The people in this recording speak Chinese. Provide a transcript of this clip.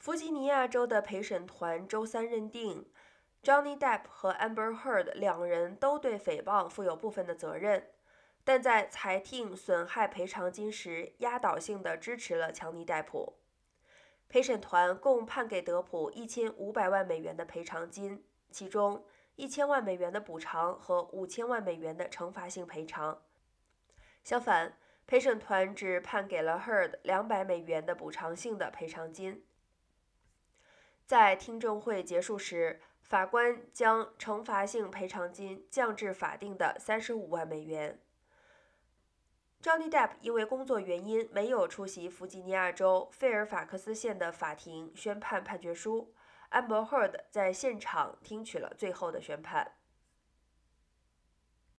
弗吉尼亚州的陪审团周三认定，Johnny Depp 和 Amber Heard 两人都对诽谤负有部分的责任，但在裁定损害赔偿金时，压倒性地支持了强尼戴普。陪审团共判给德普一千五百万美元的赔偿金，其中一千万美元的补偿和五千万美元的惩罚性赔偿。相反，陪审团只判给了 Heard 两百美元的补偿性的赔偿金。在听证会结束时，法官将惩罚性赔偿金降至法定的三十五万美元。Johnny Depp 因为工作原因没有出席弗吉尼亚州费尔法克斯县的法庭宣判判决书，Amber Heard 在现场听取了最后的宣判。